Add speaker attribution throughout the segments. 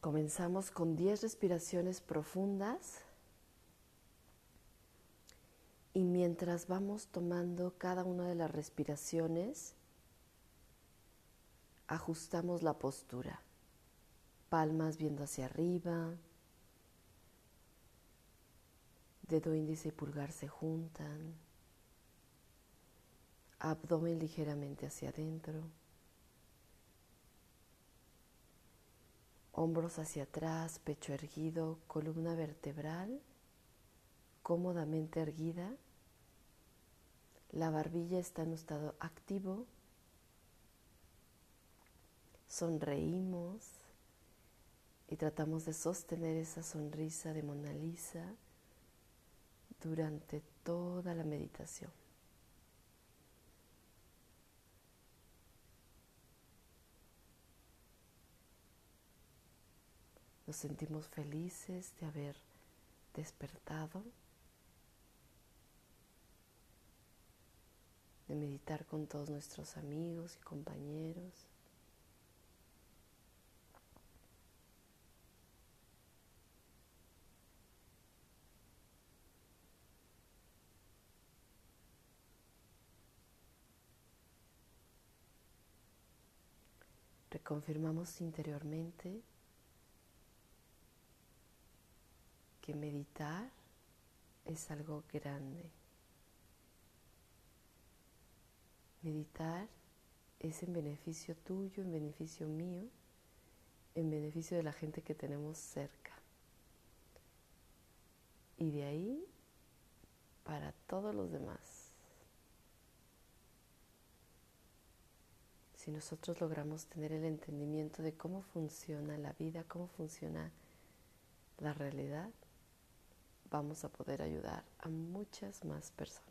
Speaker 1: Comenzamos con 10 respiraciones profundas y mientras vamos tomando cada una de las respiraciones, ajustamos la postura. Palmas viendo hacia arriba, dedo índice y pulgar se juntan, abdomen ligeramente hacia adentro. Hombros hacia atrás, pecho erguido, columna vertebral cómodamente erguida, la barbilla está en un estado activo, sonreímos y tratamos de sostener esa sonrisa de Mona Lisa durante toda la meditación. Nos sentimos felices de haber despertado, de meditar con todos nuestros amigos y compañeros. Reconfirmamos interiormente meditar es algo grande. Meditar es en beneficio tuyo, en beneficio mío, en beneficio de la gente que tenemos cerca. Y de ahí para todos los demás. Si nosotros logramos tener el entendimiento de cómo funciona la vida, cómo funciona la realidad, vamos a poder ayudar a muchas más personas.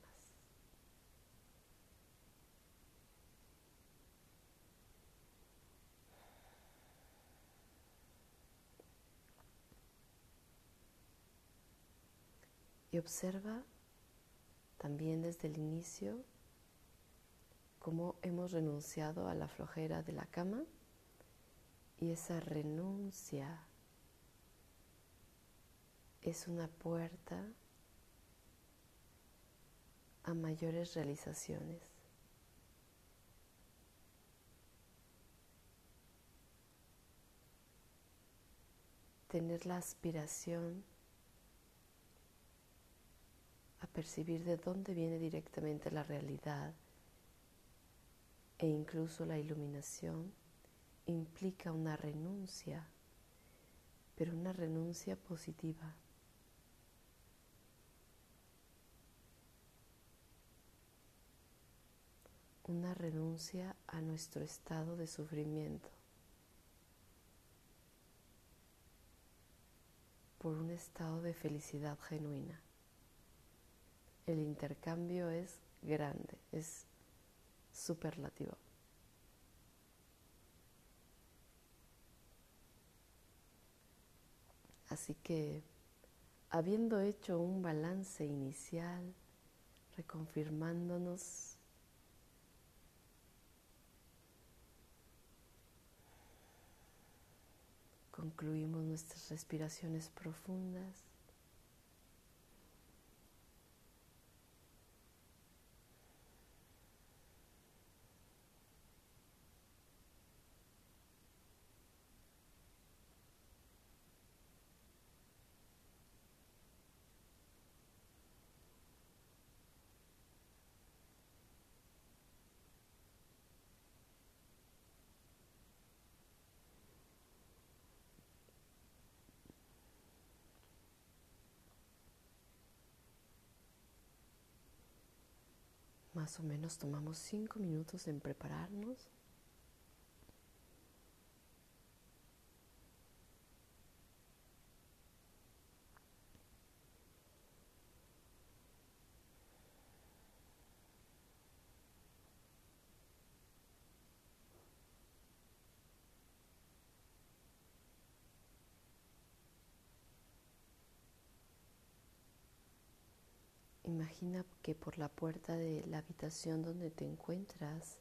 Speaker 1: Y observa también desde el inicio cómo hemos renunciado a la flojera de la cama y esa renuncia es una puerta a mayores realizaciones. Tener la aspiración a percibir de dónde viene directamente la realidad e incluso la iluminación implica una renuncia, pero una renuncia positiva. Una renuncia a nuestro estado de sufrimiento por un estado de felicidad genuina. El intercambio es grande, es superlativo. Así que, habiendo hecho un balance inicial, reconfirmándonos Concluimos nuestras respiraciones profundas. Más o menos tomamos cinco minutos en prepararnos. Imagina que por la puerta de la habitación donde te encuentras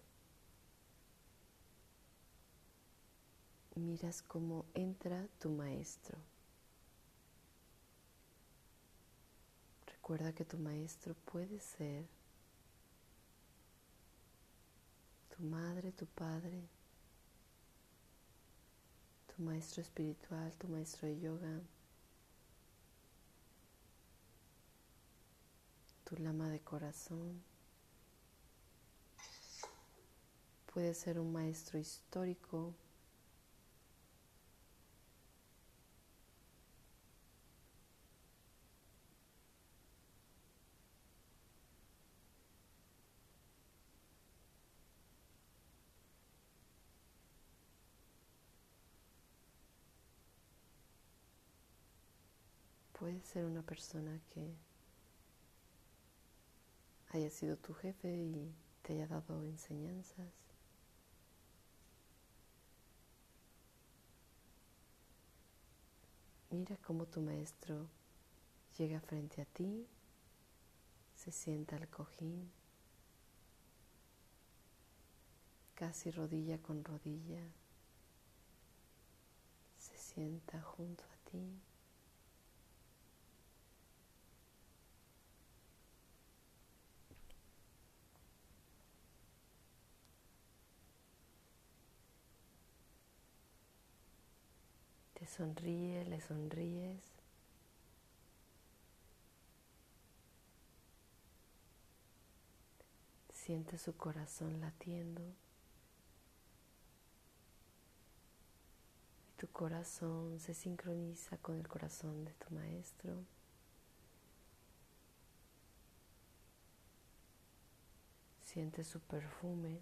Speaker 1: miras cómo entra tu maestro. Recuerda que tu maestro puede ser tu madre, tu padre, tu maestro espiritual, tu maestro de yoga, tu lama de corazón. Puede ser un maestro histórico, Puede ser una persona que haya sido tu jefe y te haya dado enseñanzas. Mira cómo tu maestro llega frente a ti, se sienta al cojín, casi rodilla con rodilla, se sienta junto a ti. Sonríe, le sonríes. Siente su corazón latiendo. Y tu corazón se sincroniza con el corazón de tu maestro. Siente su perfume.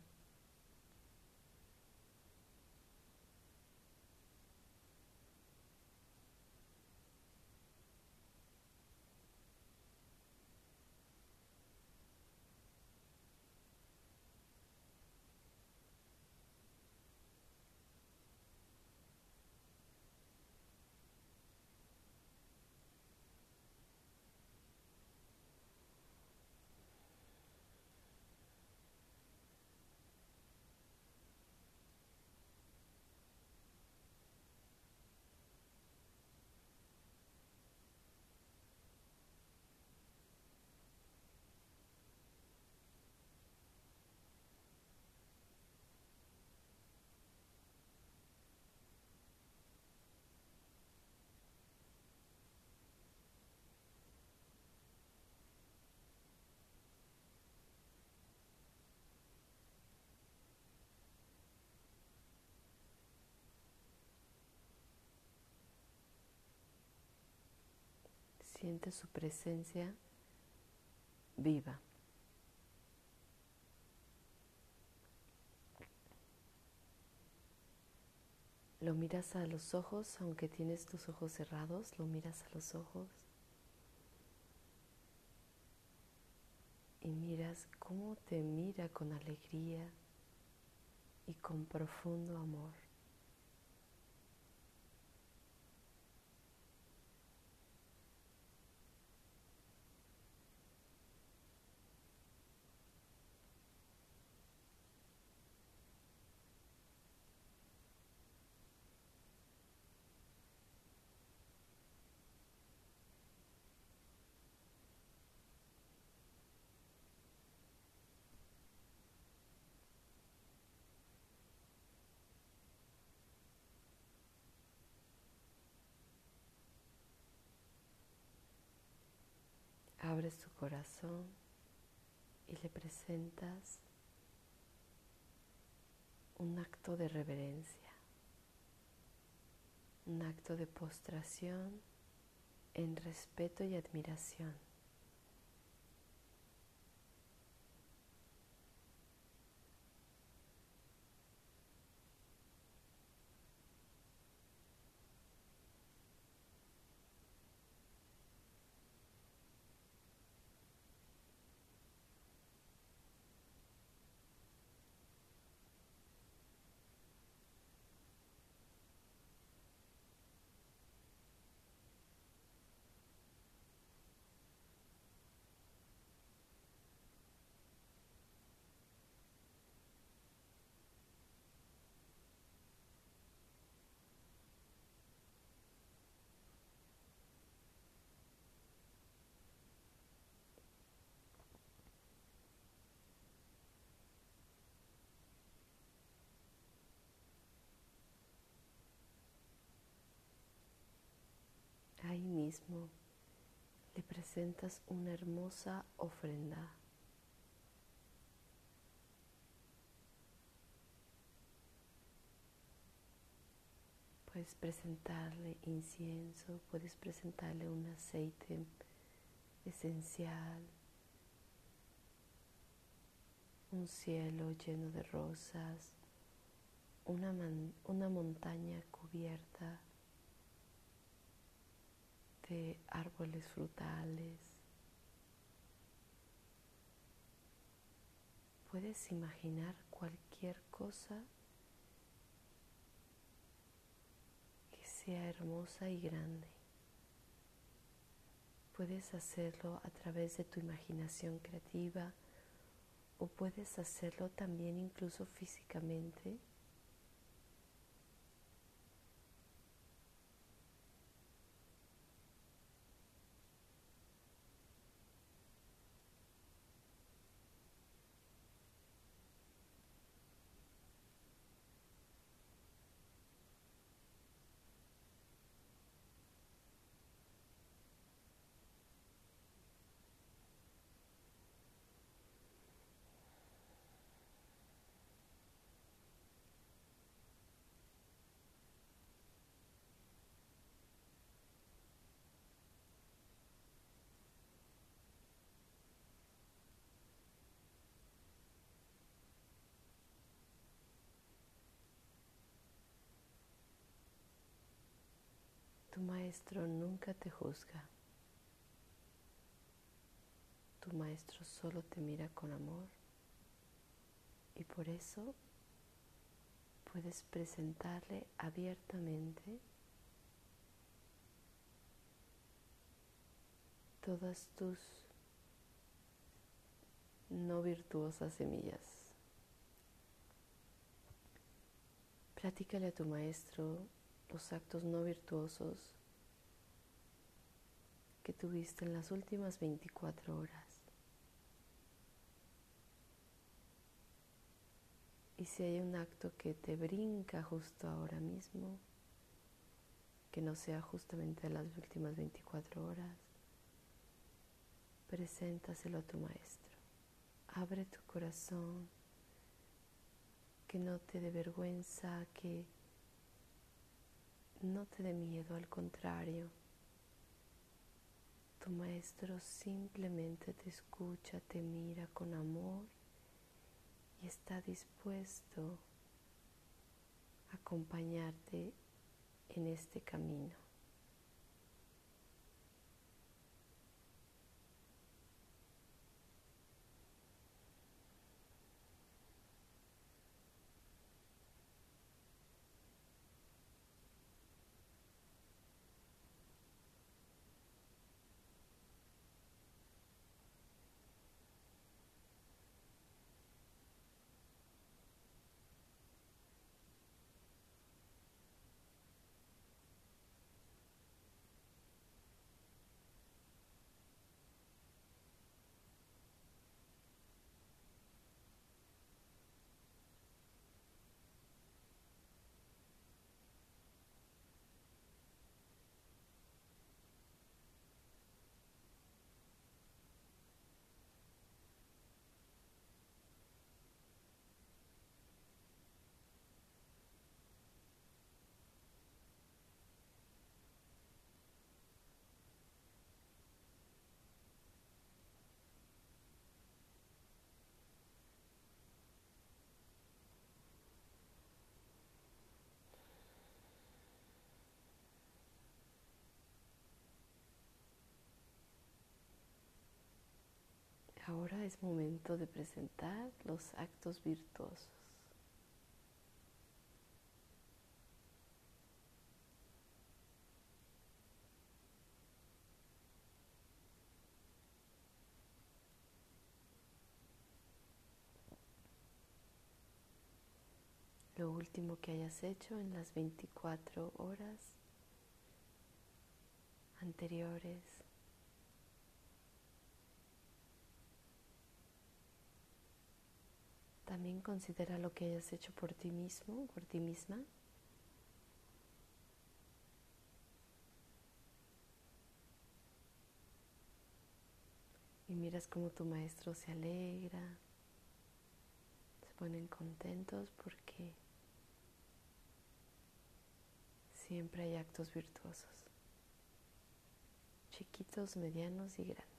Speaker 1: Siente su presencia viva. Lo miras a los ojos, aunque tienes tus ojos cerrados, lo miras a los ojos y miras cómo te mira con alegría y con profundo amor. Abres tu corazón y le presentas un acto de reverencia, un acto de postración en respeto y admiración. Le presentas una hermosa ofrenda. Puedes presentarle incienso, puedes presentarle un aceite esencial, un cielo lleno de rosas, una, una montaña cubierta de árboles frutales. Puedes imaginar cualquier cosa que sea hermosa y grande. Puedes hacerlo a través de tu imaginación creativa o puedes hacerlo también incluso físicamente Tu maestro nunca te juzga. Tu maestro solo te mira con amor y por eso puedes presentarle abiertamente todas tus no virtuosas semillas. Platícale a tu maestro los actos no virtuosos que tuviste en las últimas 24 horas. Y si hay un acto que te brinca justo ahora mismo, que no sea justamente las últimas 24 horas, preséntaselo a tu maestro. Abre tu corazón, que no te dé vergüenza, que no te dé miedo, al contrario. Tu maestro simplemente te escucha, te mira con amor y está dispuesto a acompañarte en este camino. Ahora es momento de presentar los actos virtuosos. Lo último que hayas hecho en las 24 horas anteriores también considera lo que hayas hecho por ti mismo, por ti misma. Y miras cómo tu maestro se alegra, se ponen contentos porque siempre hay actos virtuosos, chiquitos, medianos y grandes.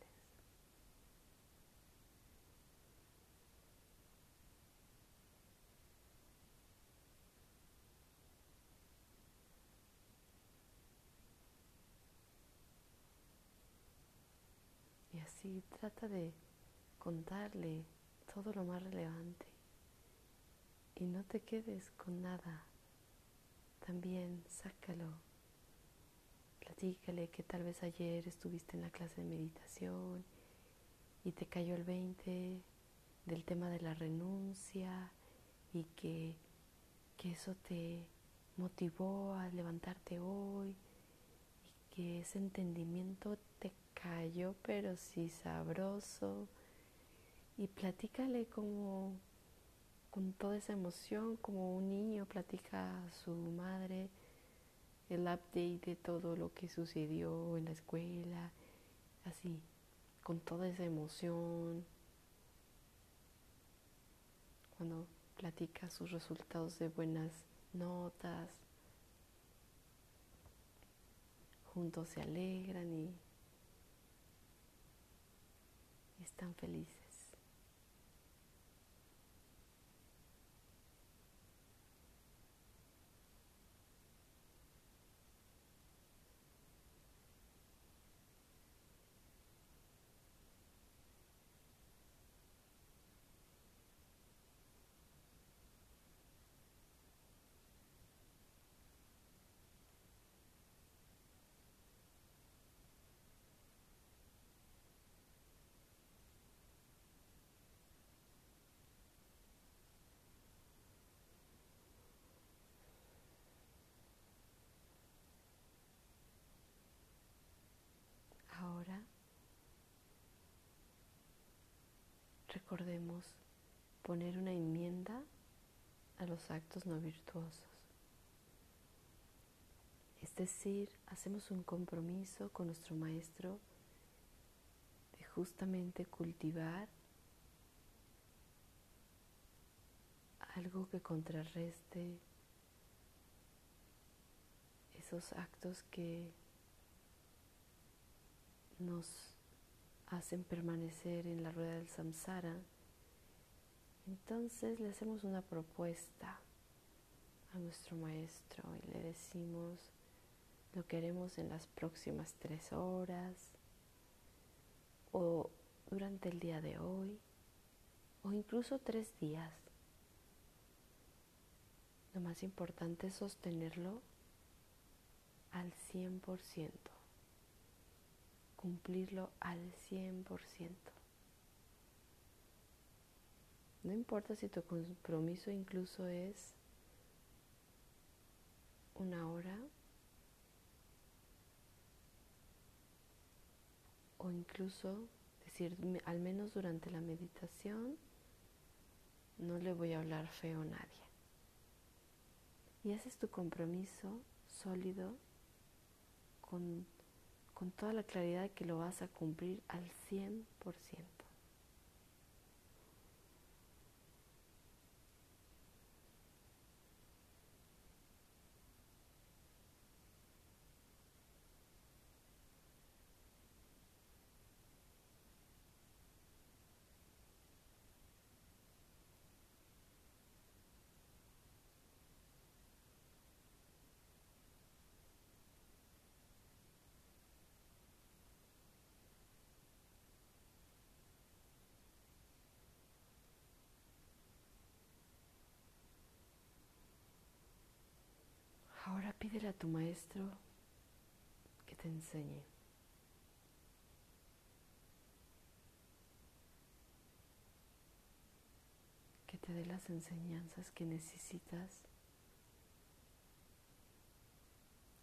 Speaker 1: Y trata de contarle todo lo más relevante y no te quedes con nada. También sácalo. Platícale que tal vez ayer estuviste en la clase de meditación y te cayó el 20 del tema de la renuncia y que, que eso te motivó a levantarte hoy y que ese entendimiento cayó, pero sí sabroso. Y platícale como con toda esa emoción, como un niño platica a su madre el update de todo lo que sucedió en la escuela, así, con toda esa emoción. Cuando platica sus resultados de buenas notas, juntos se alegran y están felices. Recordemos poner una enmienda a los actos no virtuosos. Es decir, hacemos un compromiso con nuestro maestro de justamente cultivar algo que contrarreste esos actos que nos hacen permanecer en la rueda del samsara, entonces le hacemos una propuesta a nuestro maestro y le decimos lo que haremos en las próximas tres horas o durante el día de hoy o incluso tres días. Lo más importante es sostenerlo al 100% cumplirlo al 100%. No importa si tu compromiso incluso es una hora o incluso decir al menos durante la meditación no le voy a hablar feo a nadie. Y haces tu compromiso sólido con con toda la claridad que lo vas a cumplir al 100%. A tu maestro que te enseñe. Que te dé las enseñanzas que necesitas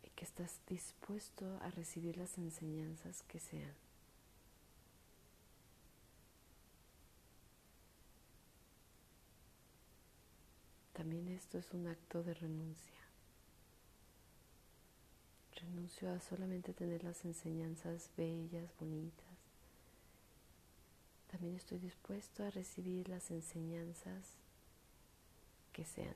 Speaker 1: y que estás dispuesto a recibir las enseñanzas que sean. También esto es un acto de renuncia renuncio a solamente tener las enseñanzas bellas, bonitas, También estoy dispuesto a recibir las enseñanzas que sean.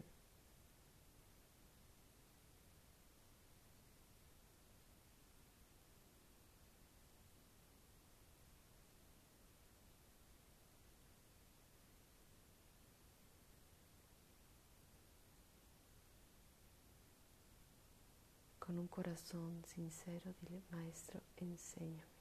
Speaker 1: Un corazón sincero, dile, Maestro, enséñame.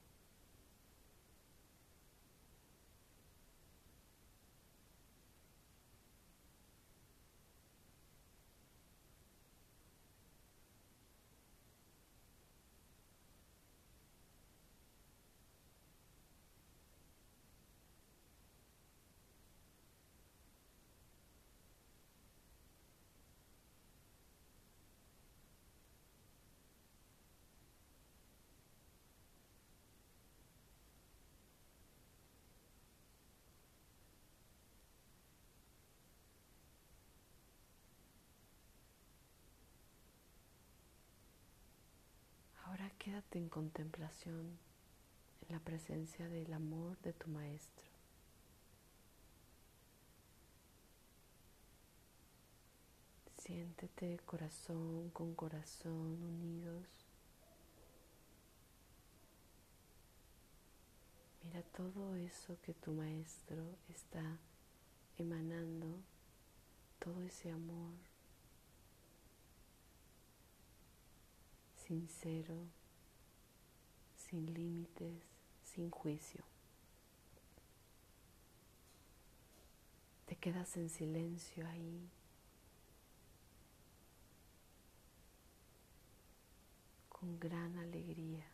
Speaker 1: En contemplación en la presencia del amor de tu maestro. Siéntete corazón con corazón unidos. Mira todo eso que tu maestro está emanando, todo ese amor sincero, sin límites, sin juicio. Te quedas en silencio ahí. con gran alegría.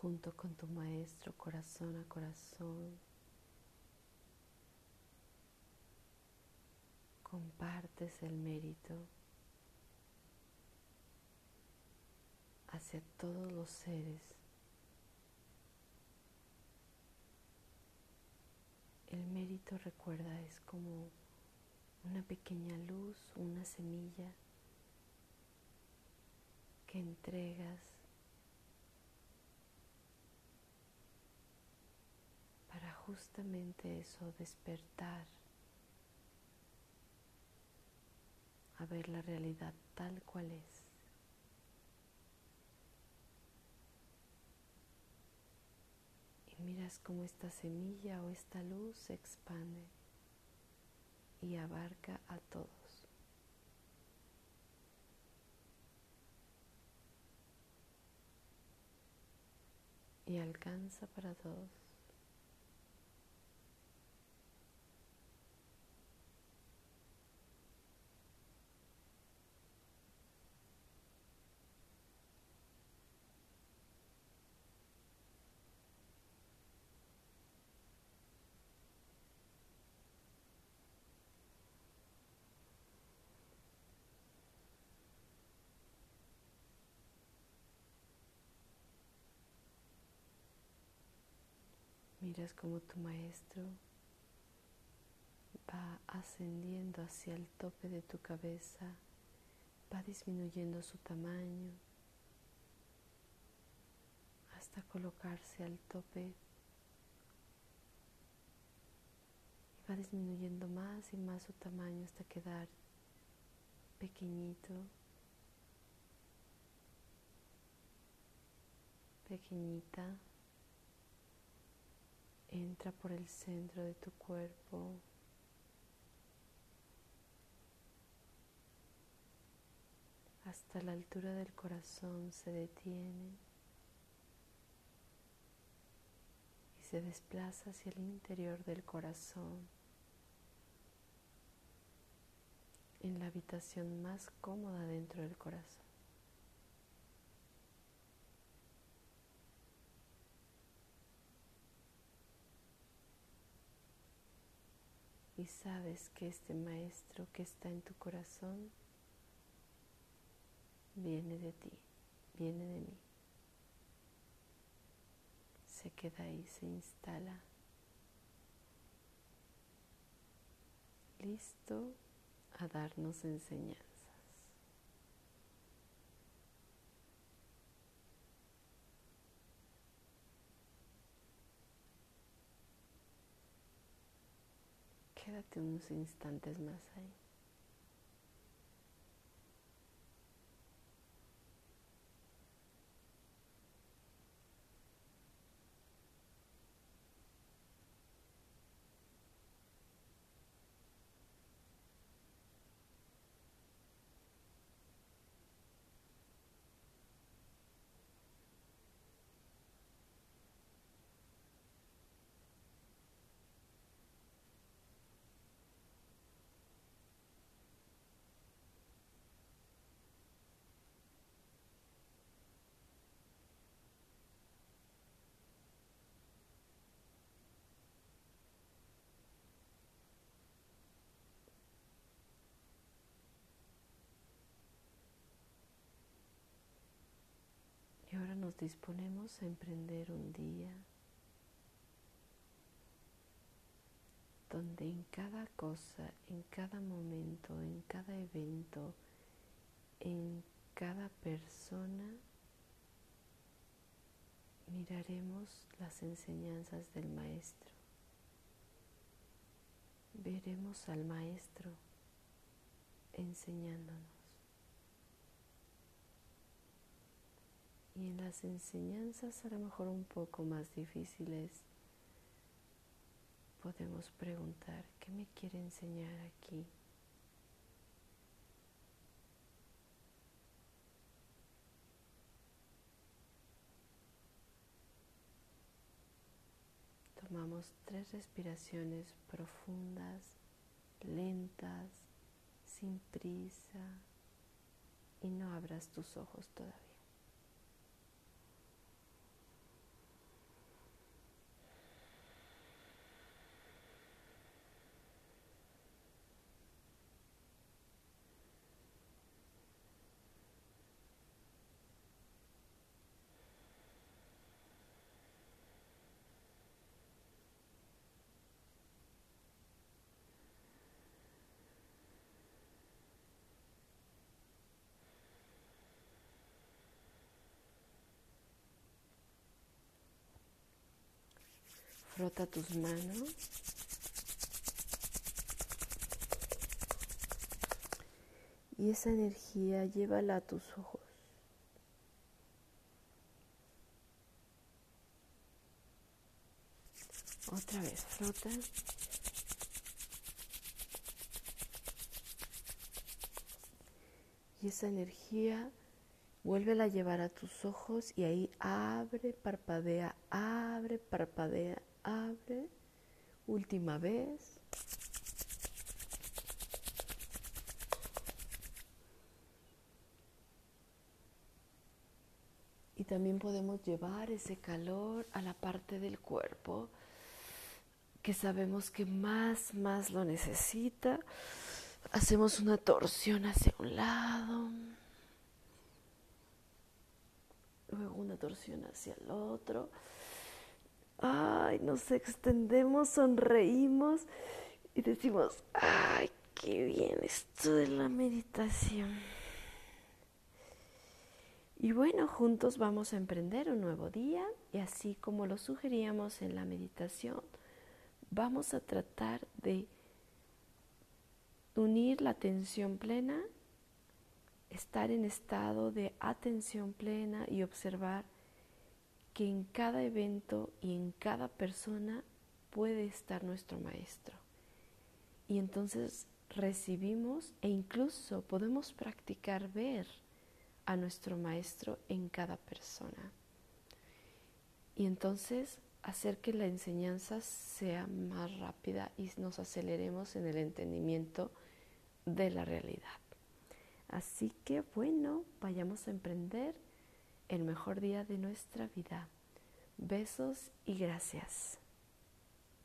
Speaker 1: Junto con tu maestro corazón a corazón. Compartes el mérito hacia todos los seres. El mérito, recuerda, es como una pequeña luz, una semilla que entregas para justamente eso, despertar a ver la realidad tal cual es. Y miras cómo esta semilla o esta luz se expande y abarca a todos. Y alcanza para todos. Miras como tu maestro va ascendiendo hacia el tope de tu cabeza, va disminuyendo su tamaño hasta colocarse al tope. Y va disminuyendo más y más su tamaño hasta quedar pequeñito, pequeñita entra por el centro de tu cuerpo. Hasta la altura del corazón se detiene y se desplaza hacia el interior del corazón en la habitación más cómoda dentro del corazón. Y sabes que este maestro que está en tu corazón viene de ti, viene de mí. Se queda ahí, se instala. Listo a darnos enseñanzas. Quédate unos instantes más ahí. Disponemos a emprender un día donde en cada cosa, en cada momento, en cada evento, en cada persona, miraremos las enseñanzas del Maestro. Veremos al Maestro enseñándonos. Y en las enseñanzas a lo mejor un poco más difíciles podemos preguntar, ¿qué me quiere enseñar aquí? Tomamos tres respiraciones profundas, lentas, sin prisa y no abras tus ojos todavía. Frota tus manos. Y esa energía llévala a tus ojos. Otra vez, frota. Y esa energía vuélvela a llevar a tus ojos y ahí abre, parpadea, abre, parpadea, abre. Última vez. Y también podemos llevar ese calor a la parte del cuerpo que sabemos que más, más lo necesita. Hacemos una torsión hacia un lado, luego una torsión hacia el otro. Ay, nos extendemos, sonreímos y decimos, ay, qué bien esto de la meditación. Y bueno, juntos vamos a emprender un nuevo día y así como lo sugeríamos en la meditación, vamos a tratar de unir la atención plena, estar en estado de atención plena y observar que en cada evento y en cada persona puede estar nuestro maestro. Y entonces recibimos e incluso podemos practicar ver a nuestro maestro en cada persona. Y entonces hacer que la enseñanza sea más rápida y nos aceleremos en el entendimiento de la realidad. Así que bueno, vayamos a emprender el mejor día de nuestra vida. Besos y gracias.